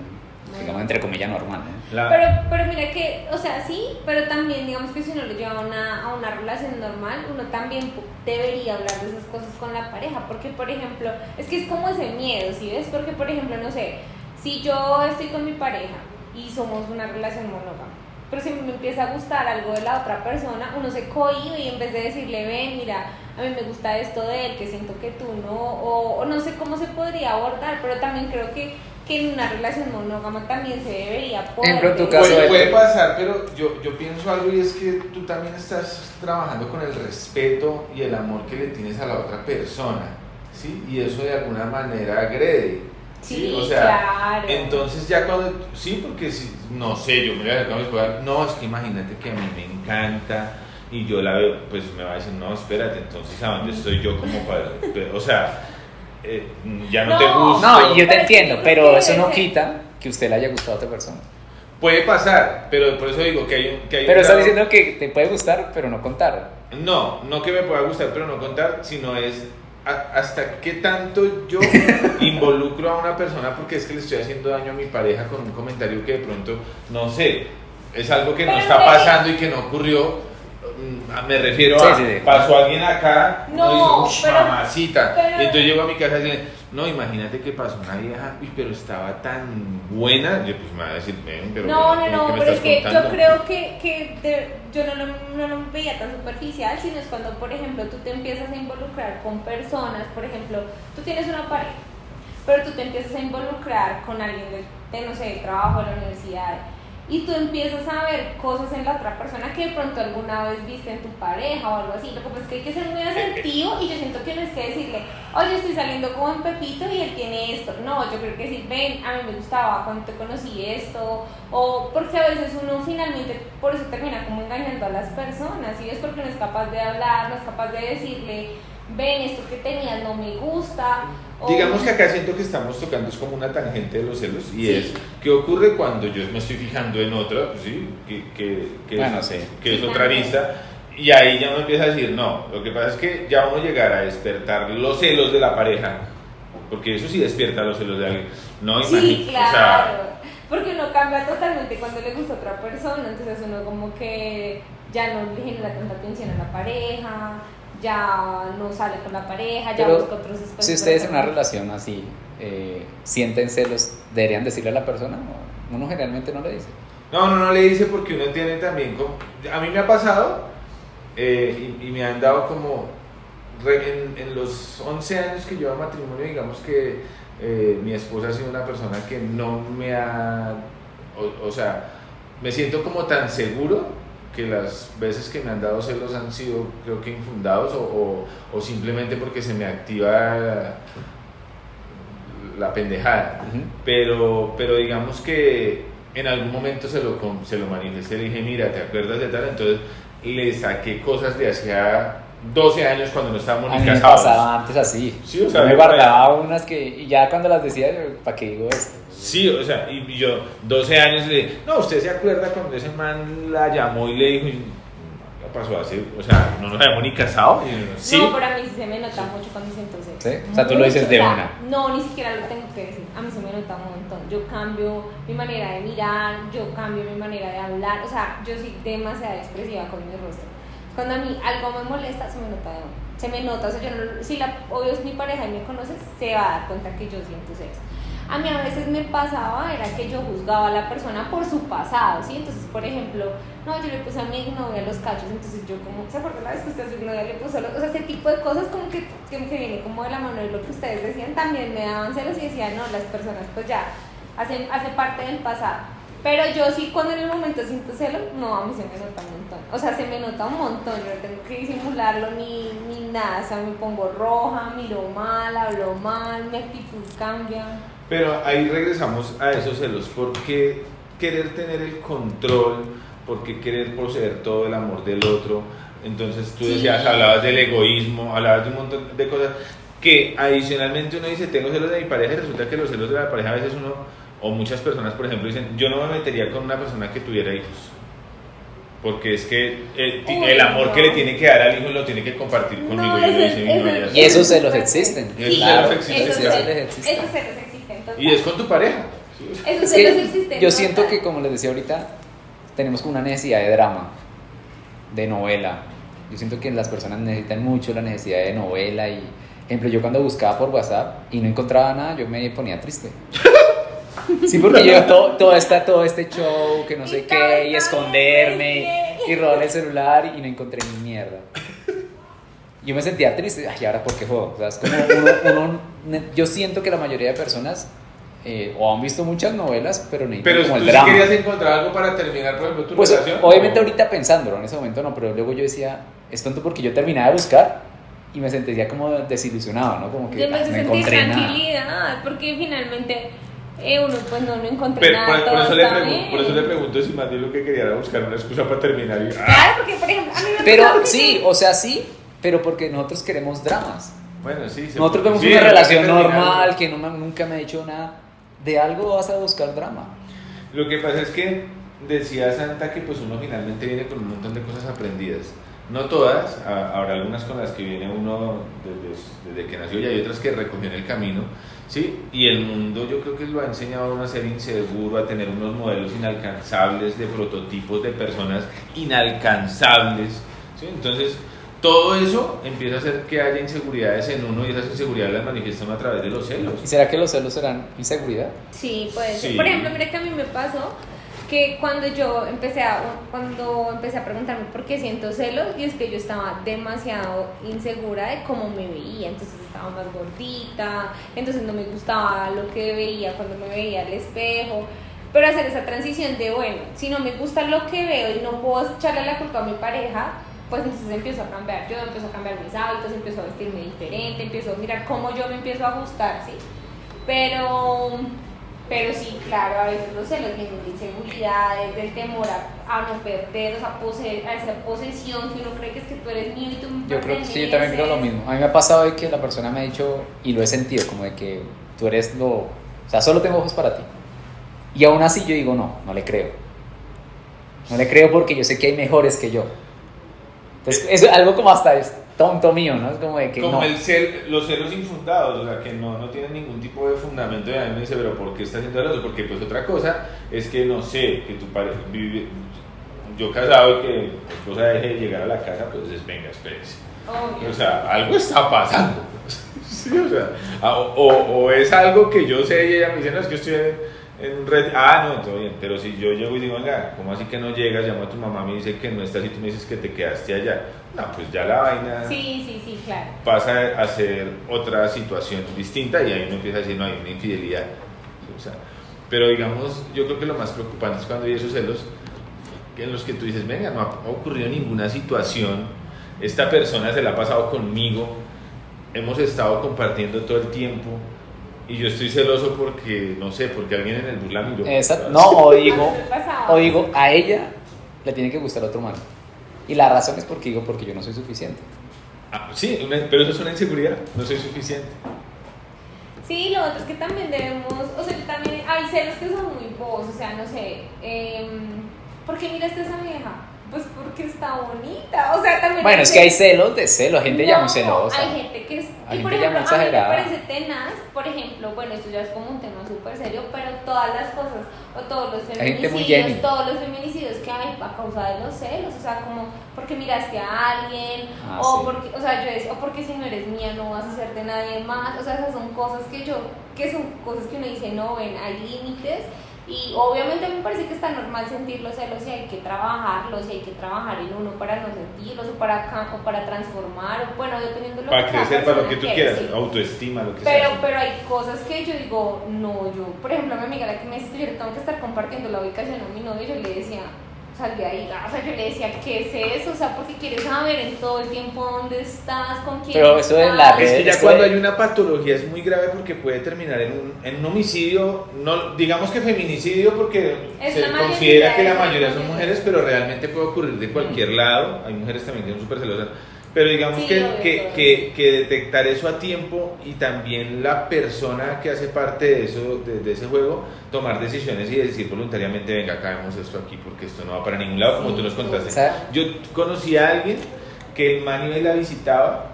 digamos, entre comillas, normal. ¿no? La- Pero, pero mira que, o sea, sí, pero también digamos que si uno lo lleva a una, a una relación normal, uno también debería hablar de esas cosas con la pareja, porque por ejemplo, es que es como ese miedo, ¿sí ves? Porque por ejemplo, no sé, si yo estoy con mi pareja y somos una relación monógama, pero si me empieza a gustar algo de la otra persona, uno se cohíbe y en vez de decirle, ven, mira, a mí me gusta esto de él, que siento que tú no, o, o no sé cómo se podría abordar, pero también creo que, que en una relación monógama también se debería poder... Ejemplo, Puede, puede pasar, pero yo, yo pienso algo y es que tú también estás trabajando con el respeto y el amor que le tienes a la otra persona, ¿sí? Y eso de alguna manera agrede. Sí, O sea, claro. entonces ya cuando, sí, porque si, no sé, yo me voy a acercar a mi esposa, no, es que imagínate que a mí me encanta y yo la veo, pues me va a decir, no, espérate, entonces ¿a dónde estoy yo como padre? Pero, o sea, eh, ya no, te gusta. No, yo te entiendo, pero eso no quita que usted le haya gustado a otra persona. Puede pasar, pero por eso digo que hay un... Que hay un Pero estás grado- diciendo que te puede gustar, pero no contar. No, no que me pueda gustar, pero no contar, sino es hasta qué tanto yo [laughs] involucro a una persona porque es que le estoy haciendo daño a mi pareja con un comentario que de pronto, no sé, es algo que no está pasando y que no ocurrió. Mm, Me refiero Sí, a, sí, sí. pasó alguien acá, No, uno dice, "Ush, pero- mamacita. pero- y entonces llego a mi casa y le no, imagínate que pasó una vieja, uy, pero estaba tan buena. Yo, pues me va a decir, ven, pero. no, no, ¿cómo no, pero es que yo contando?". creo que, que de- yo no lo, no lo veía tan superficial, sino es cuando, por ejemplo, tú te empiezas a involucrar con personas, por ejemplo, tú tienes una pareja, pero tú te empiezas a involucrar con alguien de, de, no sé, de trabajo, de la universidad, y tú empiezas a ver cosas en la otra persona que de pronto alguna vez viste en tu pareja o algo así. Lo que pasa es que hay que ser muy asertivo y yo siento que no es que decirle, oye, estoy saliendo con Pepito y él tiene esto. No, yo creo que decir, ven, a mí me gustaba cuando te conocí esto. O porque a veces uno finalmente por eso termina como engañando a las personas. Y es porque no es capaz de hablar, no es capaz de decirle, ven, esto que tenías no me gusta. o- Digamos que acá siento que estamos tocando es como una tangente de los celos y Sí. es ¿qué ocurre cuando yo me estoy fijando en otra, pues sí, que, que, que Bueno, es, sí. que es Sí, otra también. vista y ahí ya uno empieza a decir no, lo que pasa es que ya uno llegará a despertar los celos de la pareja, porque eso sí despierta los celos de alguien, no Sí, imagínate, claro. o sea, Porque uno cambia totalmente cuando le gusta a otra persona, entonces uno como que ya no le genera tanta atención a la pareja, ya no sale con la pareja, ya Pero busca otros espacios. Si ustedes en una relación así eh, sienten celos, ¿deberían decirle a la persona? o Uno generalmente no le dice. No, no, no le dice porque uno entiende también. como- a mí me ha pasado eh, y, y me han dado como. en, en los 11 años que llevo matrimonio, digamos que eh, mi esposa ha sido una persona que no me ha. O, o sea, me siento como tan seguro que las veces que me han dado celos han sido, creo que infundados o, o- o simplemente porque se me activa la pendejada pero, pero digamos que en algún momento se lo, se lo manifesté, le dije, mira, ¿te acuerdas de tal? Entonces le saqué cosas de hacía 12 años cuando no estábamos A ni mí me casados. pasaba antes así. Sí, o sea, Yo me guardaba unas que. Y ya cuando las decía, ¿para qué digo esto? Sí, o sea, y yo 12 años le dije, no, ¿usted se acuerda cuando ese man la llamó y le dijo, y, ¿qué pasó así? O sea, no nos habíamos ni casado. Y yo, sí, No, pero a mí sí se me nota mucho cuando siento celos. ¿Sí? O sea, tú lo dices de una. No, ni siquiera lo tengo que decir. A mí se me nota un montón. Yo cambio mi manera de mirar, yo cambio mi manera de hablar. O sea, yo soy demasiado expresiva con mi rostro. Cuando a mí algo me molesta, se me nota. Se me nota, o sea, yo no, si la, obvio es mi pareja y me conoce, se va a dar cuenta que yo siento celos. A mí a veces me pasaba, era que yo juzgaba a la persona por su pasado, ¿sí? Entonces, por ejemplo, no, yo le puse a mi novia los cachos, entonces yo como, ¿se acuerdan la vez que usted a su le puso los, o sea, ese tipo de cosas como que, que, que viene como de la mano de lo que ustedes decían, también me daban celos y decían, no, las personas pues ya hacen, hace parte del pasado. Pero yo sí cuando en el momento siento celos, no, a mí se me nota un montón. O sea, se me nota un montón, yo no tengo que disimularlo ni, ni nada. O sea, me pongo roja, miro mal, hablo mal, mi actitud cambia. Pero ahí regresamos a esos celos. ¿Por qué querer tener el control? ¿Por qué querer poseer todo el amor del otro? Entonces tú Sí. decías, hablabas del egoísmo, hablabas de un montón de cosas que adicionalmente uno dice, tengo celos de mi pareja y resulta que los celos de la pareja a veces uno, o muchas personas por ejemplo dicen, yo no me metería con una persona que tuviera hijos. Porque es que el, Uy, el amor no. que le tiene que dar al hijo lo tiene que compartir conmigo. No, yo eso- dice, "No, eso- Y sé". esos celos existen. Y esos claro. celos existen, Esos sí, celos, celos existen. esos celos existen. total. Y es con tu pareja. Sí, o sea, Esos Es que celos existen. yo total. siento que, como les decía ahorita, tenemos como una necesidad de drama, de novela. Yo siento que las personas necesitan mucho la necesidad de novela y, ejemplo, yo cuando buscaba por WhatsApp y no encontraba nada, yo me ponía triste. [laughs] Sí, porque yo [laughs] todo, todo, esta, todo este show, que no sé Y qué, y esconderme, y robar el celular y no encontré ni mierda. Yo me sentía triste, ay, ahora por qué juego? O sea, es como uno, uno- yo siento que la mayoría de personas eh, o han visto muchas novelas, pero necesitan Pero como tú el sí drama. querías encontrar algo para terminar, por ejemplo, tu Pues relación. obviamente ¿o? ahorita pensándolo, en ese momento no, pero luego yo decía, es tonto porque yo terminaba de buscar y me sentía como desilusionado, ¿no? Como que Yo me ah, no sentí encontré nada. tranquilidad, porque finalmente eh, uno pues no, no encontré Pero nada. por, por eso le está pregun- bien. por eso le pregunto si más bien lo que quería era buscar una excusa para terminar. Y, ah, Claro, porque por ejemplo, a mí me Pero sí, o sea, sí, pero porque nosotros queremos dramas. bueno, sí. se Nosotros vemos sí, una relación normal que no me- nunca me ha dicho nada. De algo vas a buscar drama. Lo que pasa es que decía Santa que pues uno finalmente viene con un montón de cosas aprendidas. No todas, habrá algunas con las que viene uno desde, desde que nació y hay otras que recogió en el camino. ¿sí? Y el mundo yo creo que lo ha enseñado a uno a ser inseguro, a tener unos modelos inalcanzables de prototipos de personas inalcanzables. ¿sí? Entonces, todo eso empieza a hacer que haya inseguridades en uno y esas inseguridades las manifiestan a través de los celos. ¿Y será que los celos serán inseguridad? Sí, puede ser. Sí. Por ejemplo, mira que a mí me pasó que cuando yo empecé a cuando empecé a preguntarme por qué siento celos y es que yo estaba demasiado insegura de cómo me veía, entonces estaba más gordita, entonces no me gustaba lo que veía cuando me veía al espejo. Pero hacer esa transición de, bueno, si no me gusta lo que veo y no puedo echarle la culpa a mi pareja, pues entonces empiezo a cambiar. Yo empiezo a cambiar mis hábitos, empiezo a vestirme diferente, empiezo a mirar cómo yo me empiezo a ajustar, ¿sí? Pero, pero sí, claro, a veces los celos vienen de inseguridades, del temor a, a no perder, o sea, pose- a esa posesión que uno cree que es que tú eres mío y tú me Yo creo que sí, yo también creo lo mismo. A mí me ha pasado de que la persona me ha dicho, y lo he sentido, como de que tú eres lo... O sea, solo tengo ojos para ti. Y aún así yo digo, no, no le creo. No le creo porque yo sé que hay mejores que yo. Entonces, es algo como hasta es tonto mío, ¿no? Es como de que Como no. el cel- los celos infundados, o sea, que no, no tienen ningún tipo de fundamento. Y a mí me dice, pero ¿por qué estás haciendo celoso? Porque pues otra cosa es que, no sé, que tu pareja vive... Yo casado y que mi esposa deje de llegar a la casa, pues es, venga, espérese. Obvio. O sea, algo está pasando. [laughs] Sí, o sea, o, o- o es algo que yo sé y ella me dice, no, es que estoy en, en red. Ah, no, todo bien. Pero si yo llego y digo, venga, ¿cómo así que no llegas? Llamo a tu mamá, me dice que no estás y tú me dices que te quedaste allá. No, pues ya la vaina Sí, sí, sí, claro. pasa a ser otra situación distinta y ahí uno empieza a decir, no, hay una infidelidad. O sea, pero digamos, yo creo que lo más preocupante es cuando hay esos celos en los que tú dices, venga, no ha ocurrido ninguna situación, esta persona se la ha pasado conmigo, hemos estado compartiendo todo el tiempo y yo estoy celoso porque, no sé, porque alguien en el bus la miró. Esa- no, o digo, A mí me pasaba. o digo, a ella le tiene que gustar otro man. Y la razón es porque digo, porque yo no soy suficiente. Ah, sí, una- pero eso es una inseguridad, no soy suficiente. Sí, lo otro es que también debemos, o sea, yo también hay celos que son muy bobos, o sea, no sé, eh, ¿por qué miraste a esa vieja? Pues porque está bonita, o sea, también... Bueno, es que hay celos de celos, gente ya muy celosa. Hay gente que es. Hay y por ejemplo, a mí me parece tenaz, por ejemplo, bueno, esto ya es como un tema súper serio, pero todas las cosas, o todos los feminicidios, todos los feminicidios que hay a causa de los celos, o sea, como porque miraste a alguien, Ah, o sí. porque, o sea, yo es, o porque si no eres mía no vas a ser de nadie más, o sea, esas son cosas que yo, que son cosas que uno dice, no, ven, hay límites. Y obviamente me parece que está normal sentir los celos y hay que trabajarlos y hay que trabajar en uno para no sentirlos o para, o para transformar, o bueno, dependiendo de lo Para que cada crecer, para lo que tú quiera, quieras, sí. autoestima, lo que Pero, sea. pero hay cosas que yo digo, no, yo, por ejemplo, a mi amiga la que me dice, yo le tengo que estar compartiendo la ubicación a mi novio, yo le decía, sal de ahí, o sea, yo le decía, ¿qué es eso? O sea, porque quieres saber en todo el tiempo dónde estás, con quién Pero eso de estás. la Es que red- ya cuando de- hay una patología es muy grave porque puede terminar en un, en un homicidio, no digamos que feminicidio porque Es se la considera que la la mayoría son mujeres, pero realmente puede ocurrir de cualquier lado. Hay mujeres también que son súper celosas. Pero digamos Sí, que, que, que, que detectar eso a tiempo y también la persona que hace parte de, eso, de, de ese juego, tomar decisiones y decir voluntariamente, venga, acabemos esto aquí porque esto no va para ningún lado, como Sí, tú nos contaste. O sea, Yo conocí a alguien que el man iba y la visitaba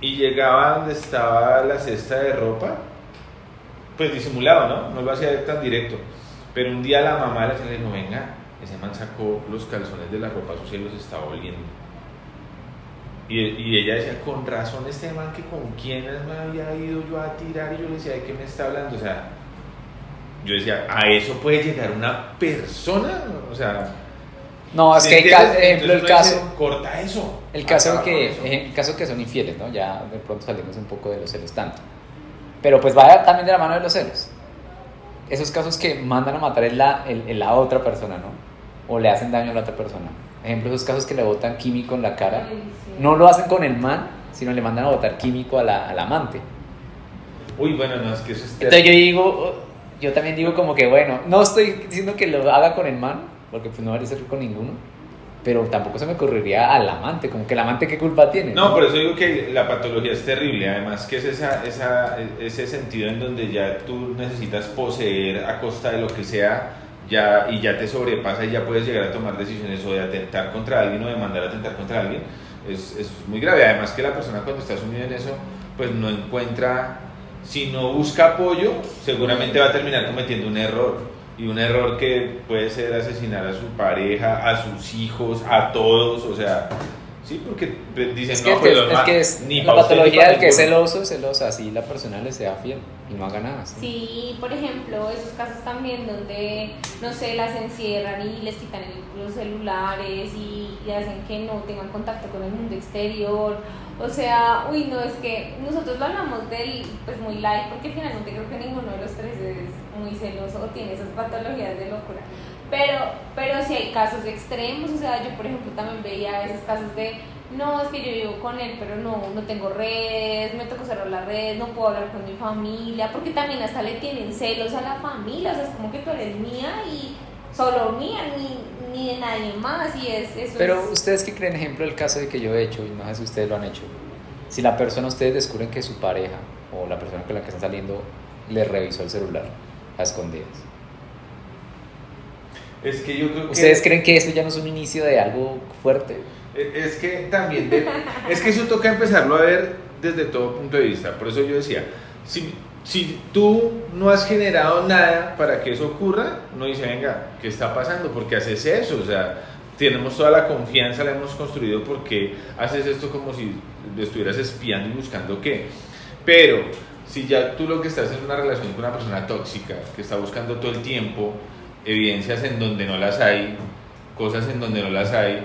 y llegaba donde estaba la cesta de ropa, pues disimulado, ¿no? No lo hacía tan directo. Pero un día la mamá le dijo, venga, ese man sacó los calzones de la ropa sucia y los estaba oliendo. Y, y ella decía, con razón este man que con quién me había ido yo a tirar y yo le decía, ¿de qué me está hablando? O sea, yo decía, ¿a eso puede llegar una persona? O sea... no, es ¿sí que hay entiendes? ca- ejemplo, el caso, dice, corta eso. el caso que, con eso". eh, el caso que son infieles, ¿no? Ya de pronto salimos un poco de los celos tanto. Pero pues va también de la mano de los celos. Esos casos que mandan a matar es la, el- el- la otra persona, ¿no? O le hacen daño a la otra persona. Ejemplo, esos casos que le botan químico en la cara. Ay, sí. No lo hacen con el man, sino le mandan a botar químico a la, al amante. Uy, bueno, no, es que eso es Entonces yo digo, yo también digo como que bueno, no estoy diciendo que lo haga con el man, porque pues no debería ser con ninguno, pero tampoco se me ocurriría al amante, como que el amante qué culpa tiene. No, por eso digo que la patología es terrible, además que es esa, esa, ese sentido en donde ya tú necesitas poseer a costa de lo que sea ya, y ya te sobrepasa y ya puedes llegar a tomar decisiones o de atentar contra alguien o de mandar a atentar contra alguien, es, es muy grave. Además que la persona cuando está sumida en eso, pues no encuentra, si no busca apoyo, seguramente va a terminar cometiendo un error. Y un error que puede ser asesinar a su pareja, a sus hijos, a todos, o sea, sí, porque pues, dicen, Es que, no, pues es que es ni la patología pa' del que es ninguno". celoso, celosa, así la persona le sea fiel y no haga nada. ¿sí? Sí, por ejemplo, esos casos también donde, no sé, las encierran y les quitan el- los celulares y, y hacen que no tengan contacto con el mundo exterior. O sea, uy, no, es que nosotros lo hablamos del, pues muy light, porque finalmente creo que ninguno de los tres es muy celoso o tiene esas patologías de locura. Pero, pero sí hay casos extremos, o sea, yo por ejemplo también veía a veces casos de, no, es que yo vivo con él, pero no, no tengo redes, me tocó cerrar la red, no puedo hablar con mi familia, porque también hasta le tienen celos a la familia, o sea, es como que tú eres mía y solo mía, ni, ni de nadie más, y es eso. Pero es- ustedes que creen, ejemplo, el caso de que yo he hecho, y no sé si ustedes lo han hecho, si la persona, ustedes descubren que su pareja o la persona con la que están saliendo le revisó el celular a escondidas. Es que yo creo que... ¿Ustedes creen que eso ya no es un inicio de algo fuerte? E- Es que también, de- es que eso toca empezarlo a ver desde todo punto de vista. Por eso yo decía, si, si tú no has generado nada para que eso ocurra, no dice, venga, ¿qué está pasando? ¿Por qué haces eso? O sea, tenemos toda la confianza, la hemos construido porque haces esto como si estuvieras espiando y buscando qué. Pero si ya tú lo que estás es una relación con una persona tóxica, que está buscando todo el tiempo evidencias en donde no las hay, cosas en donde no las hay,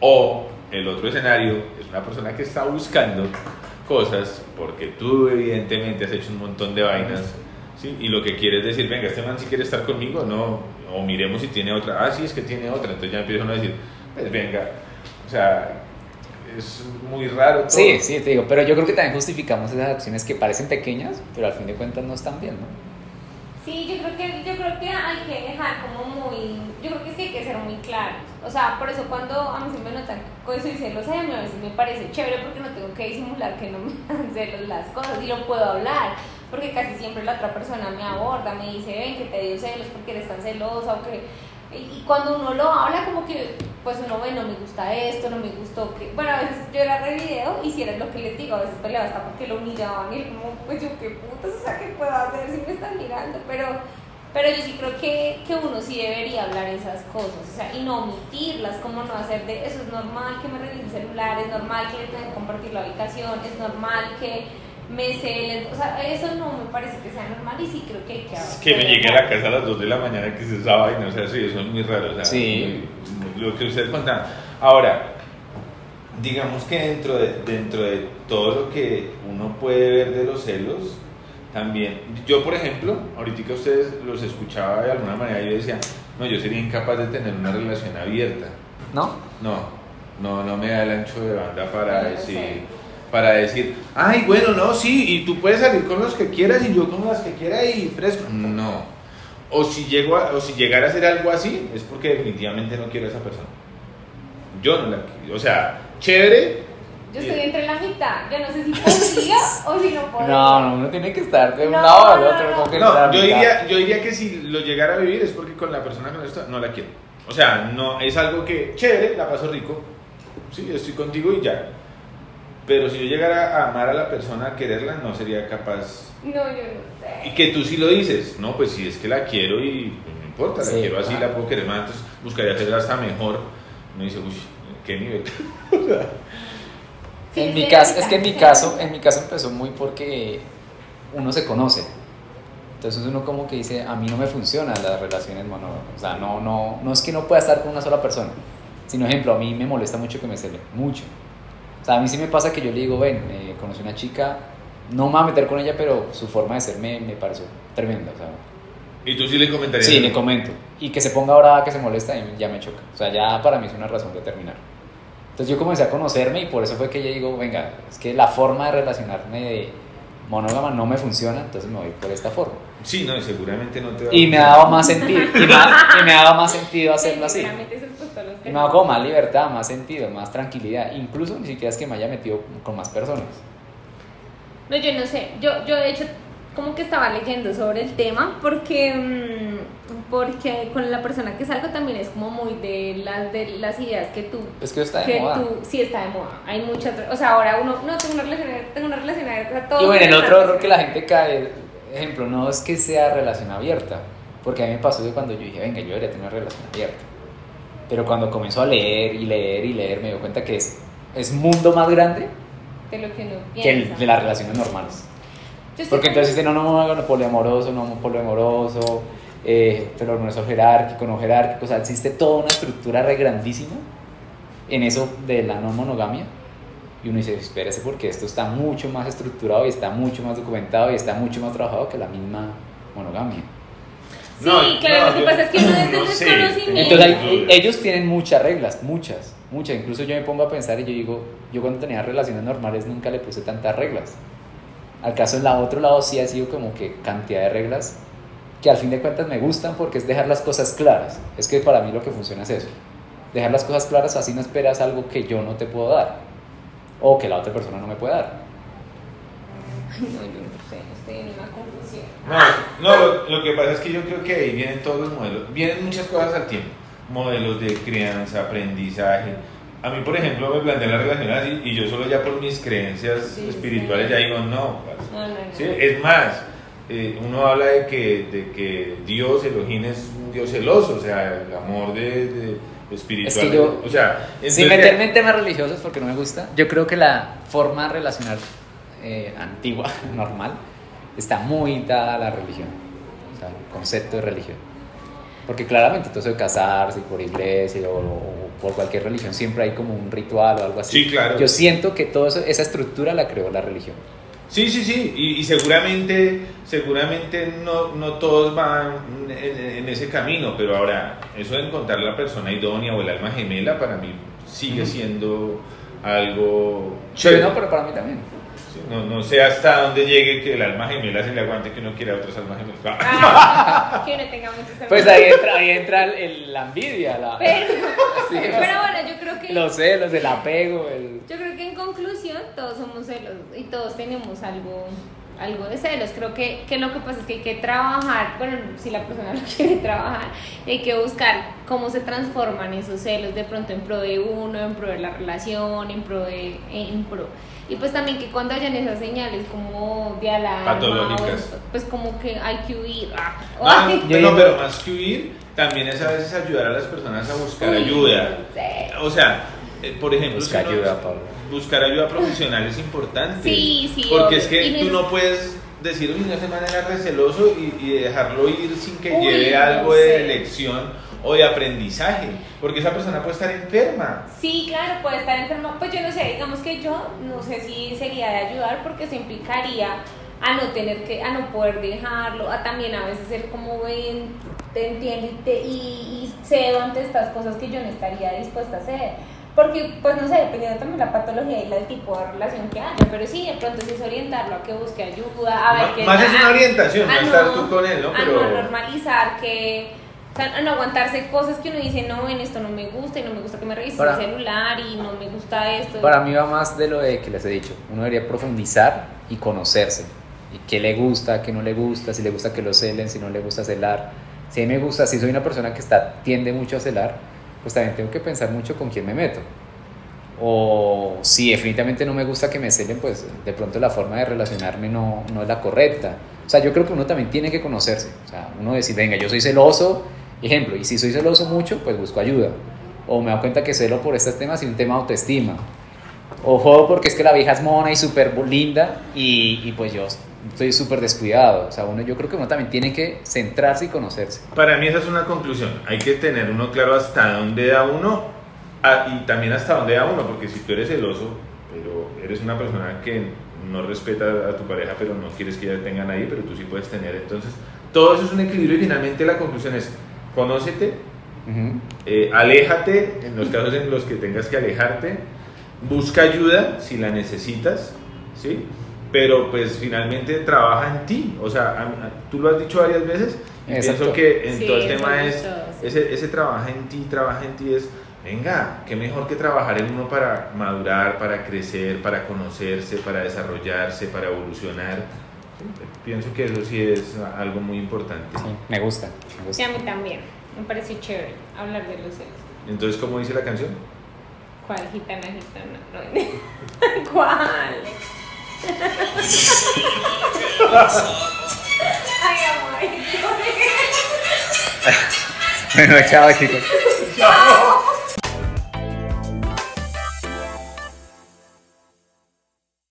o el otro escenario es una persona que está buscando cosas porque tú evidentemente has hecho un montón de vainas, ¿sí? Y lo que quieres decir, venga, este man si quiere estar conmigo, no, o miremos si tiene otra, ah, sí, es que tiene otra, entonces ya empiezan a decir, pues venga, o sea, es muy raro todo. Sí, sí, te digo, pero yo creo que también justificamos esas acciones que parecen pequeñas, pero al fin de cuentas no están bien, ¿no? Sí, yo creo que yo creo que hay que dejar como muy, yo creo que sí hay que ser muy claros. O sea, por eso cuando a mí siempre me notan con eso y celos, ay, a mí a veces me parece chévere porque no tengo que disimular que no [laughs] me dan celos las cosas y lo puedo hablar. Porque casi siempre la otra persona me aborda, me dice, ven, que te dio celos porque eres tan celosa o que... Y cuando uno lo habla como que, pues uno ve, no me gusta esto, no me gustó que... Bueno, a veces yo era re video y si era lo que les digo, a veces peleaba hasta porque lo humillaban y como, pues yo qué putas, o sea, ¿qué puedo hacer si me están mirando? Pero, pero yo sí creo que, que uno sí debería hablar esas cosas, o sea, y no omitirlas, como no hacer de eso, es normal que me revisen el celular, es normal que le tengan que compartir la habitación, es normal que me celen, o sea, eso no me parece que sea normal y sí creo que hay que Es que me llegue a la casa a las 2 de la mañana que se esa vaina, o sea, sí, eso es muy raro. O sea, Sí. lo que ustedes contaban. Ahora, digamos que dentro de, dentro de todo lo que uno puede ver de los celos, también, yo por ejemplo, ahorita ustedes los escuchaba de alguna manera y yo decía, no, yo sería incapaz de tener una relación abierta. ¿No? No, no, no me da el ancho de banda para No decir, sé. Para decir, ay, bueno, no, sí, y tú puedes salir con los que quieras y yo con las que quiera y fresco. No. O si llego a- o si llegara a hacer algo así, es porque definitivamente no quiero a esa persona. Yo no la quiero. O sea, chévere. Yo estoy entre la mitad, yo no sé si podría [laughs] o si no podría. No, no, uno tiene que estar de un No, lado al no, otro. no. como que No, yo diría, yo diría que si lo llegara a vivir es porque con la persona con esto no la quiero. O sea, no es algo que chévere, la paso rico. Sí, estoy contigo y ya. Pero si yo llegara a amar a la persona, a quererla, no sería capaz. No, yo no Y sé. que tú sí lo dices, no, pues si es que la quiero y pues, no importa, la quiero así, claro. la puedo querer más, entonces buscaría hacerla hasta mejor. No dice, uy, qué nivel. [laughs] Sí, en mi sí, caso, sí, es que en mi caso, en mi caso empezó muy porque uno se conoce. Entonces uno como que dice, a mí no me funcionan las relaciones monógamas. O sea, no, no, no es que no pueda estar con una sola persona. Sino, ejemplo, a mí me molesta mucho que me cele, mucho. O sea, a mí sí me pasa que yo le digo, ven, eh, conocí una chica, no me voy a meter con ella, pero su forma de ser me, me pareció tremenda. O sea, Y tú sí le comentarías. Sí, le comento. Y que se ponga brava, que se molesta, y ya me choca. O sea, ya para mí es una razón de terminar. Entonces yo comencé a conocerme y por eso fue que yo digo, venga, es que la forma de relacionarme de monógama no me funciona, entonces me voy por esta forma. Sí, no, y seguramente no te va a Y me gustar. daba más sentido, y me, y me daba más sentido hacerlo así. Seguramente me daba como más libertad, más sentido, más tranquilidad. Incluso ni siquiera es que me haya metido con más personas. No, yo no sé. Yo, yo de hecho como que estaba leyendo sobre el tema porque mm, porque con la persona que salgo también es como muy de las de las ideas que tú Es que está de que moda. tú sí está de moda. Hay muchas, o sea, ahora uno no tengo una relación, tengo una relación abierta todo. Y bueno, el otro error que la gente cae, ejemplo, no es que sea relación abierta, porque a mí me pasó que cuando yo dije, venga, yo debería tener una relación abierta. Pero cuando comenzó a leer y leer y leer, me dio cuenta que es, es mundo más grande de lo que uno que el de las relaciones normales. Porque entonces dicen, no, no, no, poliamoroso, no, poliamoroso, eh, poliamoroso jerárquico, no jerárquico, o sea, existe toda una estructura re grandísima en eso de la no monogamia. Y uno dice, espérese porque esto está mucho más estructurado y está mucho más documentado y está mucho más trabajado que la misma monogamia. Sí, No, claro, no, lo que yo- pasa es que uno desde el desconocimiento. Entonces hay- ellos tienen muchas reglas, muchas, muchas. Incluso yo me pongo a pensar y yo digo, yo cuando tenía relaciones normales nunca le puse tantas reglas. Al caso en la otro lado sí ha sido como que cantidad de reglas que al fin de cuentas me gustan porque es dejar las cosas claras. Es que para mí lo que funciona es eso. Dejar las cosas claras así no esperas algo que yo no te puedo dar o que la otra persona no me puede dar. Ay, no, yo no sé, en una confusión. No, no lo, lo que pasa es que yo creo que ahí vienen todos los modelos, vienen muchas cosas al tiempo, modelos de crianza, aprendizaje, A mí, por ejemplo, me plantean la relación así y yo solo ya por mis creencias Sí, espirituales sí. ya digo, no. parce. No, no, no. Sí, es más, eh, uno habla de que, de que Dios, Elohim, es un Dios celoso, o sea, el amor de, de espiritual. Es que yo- o sea, Sin meterme en temas religiosos porque no me gusta, yo creo que la forma de relacionar eh, antigua, [laughs] normal, está muy dada a la religión, o sea, el concepto de religión. Porque claramente todo eso de casarse por iglesia o, o por cualquier religión siempre hay como un ritual o algo así. Sí, claro. Yo siento que toda esa estructura la creó la religión. Sí, sí, sí, y, y seguramente, seguramente no, no todos van en, en ese camino, pero ahora, eso de encontrar la persona idónea o el alma gemela para mí sigue siendo algo Sí, chévere. no, pero para mí también. Sí, No, no sé hasta dónde llegue que el alma gemela se le aguante que uno quiera otras almas gemelas. Ah, [laughs] que uno tenga muchos Pues ahí entra, ahí entra el- el- la envidia, la, Pero, [laughs] Sí, pero bueno, yo creo que. los celos, el apego, el... Yo creo que en conclusión todos somos celos y todos tenemos algo, algo de celos. Creo que, que lo que pasa es que hay que trabajar, bueno, si la persona [laughs] lo quiere trabajar, hay que buscar cómo se transforman esos celos de pronto en pro de uno, en pro de la relación, en pro de... En pro. Y pues también que cuando hayan esas señales como de alarma, Patológicas. o- pues como que hay que huir. ah, No, pero más que huir, también es a veces ayudar a las personas a buscar uy, ayuda. sí. O sea, eh, por ejemplo, Busca si ayuda, Pablo. buscar ayuda profesional es importante. Sí, sí, Porque obvio. es que tú no puedes decir, uy, no se manera receloso y, y dejarlo ir sin que Uy, lleve no algo de sé. O de aprendizaje. Porque esa persona puede estar enferma. Sí, claro, puede estar enfermo. Pues yo no sé, digamos que yo no sé si sería de ayudar porque eso implicaría a no tener que, a no poder dejarlo, a también a veces ser como ven, te entiendo y, te- y, y cedo ante estas cosas que yo no estaría dispuesta a hacer. Porque, pues no sé, dependiendo también de la patología y el tipo de relación que haya, pero sí, de pronto sí es orientarlo a que busque ayuda, a ver qué más es a- una orientación, no a estar tú con él, ¿no? A Pero- no normalizar que, o sea, no aguantarse cosas que uno dice, no, en esto no me gusta y no me gusta que me revises Para- el celular y no me gusta esto. Para mí va más de lo de que les he dicho. Uno debería profundizar y conocerse. Y qué le gusta, qué no le gusta, si le gusta que lo celen, si no le gusta celar. Si a mí me gusta, si soy una persona que está, tiende mucho a celar, pues también tengo que pensar mucho con quién me meto. O si definitivamente no me gusta que me celen, pues de pronto la forma de relacionarme no, no es la correcta. O sea, yo creo que uno también tiene que conocerse. O sea, uno decir, venga, yo soy celoso, ejemplo, y si soy celoso mucho, pues busco ayuda. O me doy cuenta que celo por estos temas y un tema de autoestima. Ojo, porque es que la vieja es mona y súper linda y, y pues yo estoy súper descuidado. O sea, uno, yo creo que uno también tiene que centrarse y conocerse. Para mí esa es una conclusión. Hay que tener uno claro hasta dónde da uno ah, y también hasta dónde da uno, porque si tú eres celoso, pero eres una persona que no respeta a tu pareja, pero no quieres que ella tengan ahí, pero tú sí puedes tener. Entonces, todo eso es un equilibrio y finalmente la conclusión es, conócete, eh, aléjate en los casos en los que tengas que alejarte, busca ayuda si la necesitas, ¿sí? Pero pues finalmente trabaja en ti, o sea, a- a- tú lo has dicho varias veces y Exacto. pienso que en Sí, todo el tema es, sí. ese, ese trabaja en ti, trabaja en ti es, venga, qué mejor que trabajar en uno para madurar, para crecer, para conocerse, para desarrollarse, para evolucionar. Pienso que eso sí es algo muy importante. Sí, me gusta. Me Sí, a mí también. Me pareció chévere hablar de los celos. Entonces, ¿cómo dice la canción? ¿Cuál gitana, gitana? No, [laughs] ¿Cuál? Ay, amor. Bueno, chao chicos.